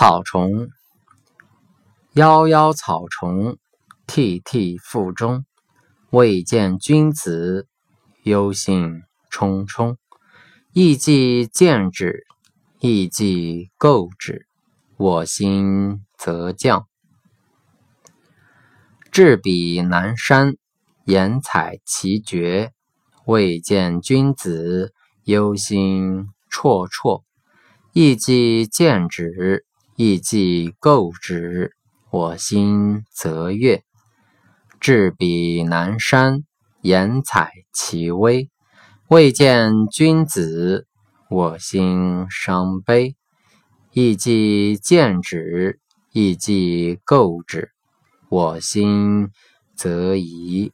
草虫，夭夭草虫，涕涕腹中。未见君子，忧心忡忡。意既见之，意既构之，我心则降。至彼南山，言采其蕨。未见君子，忧心忡忡。意既见之，意既构之，我心则悦。至彼南山，言采其微。未见君子，我心伤悲。意既见之，意既构之，我心则疑。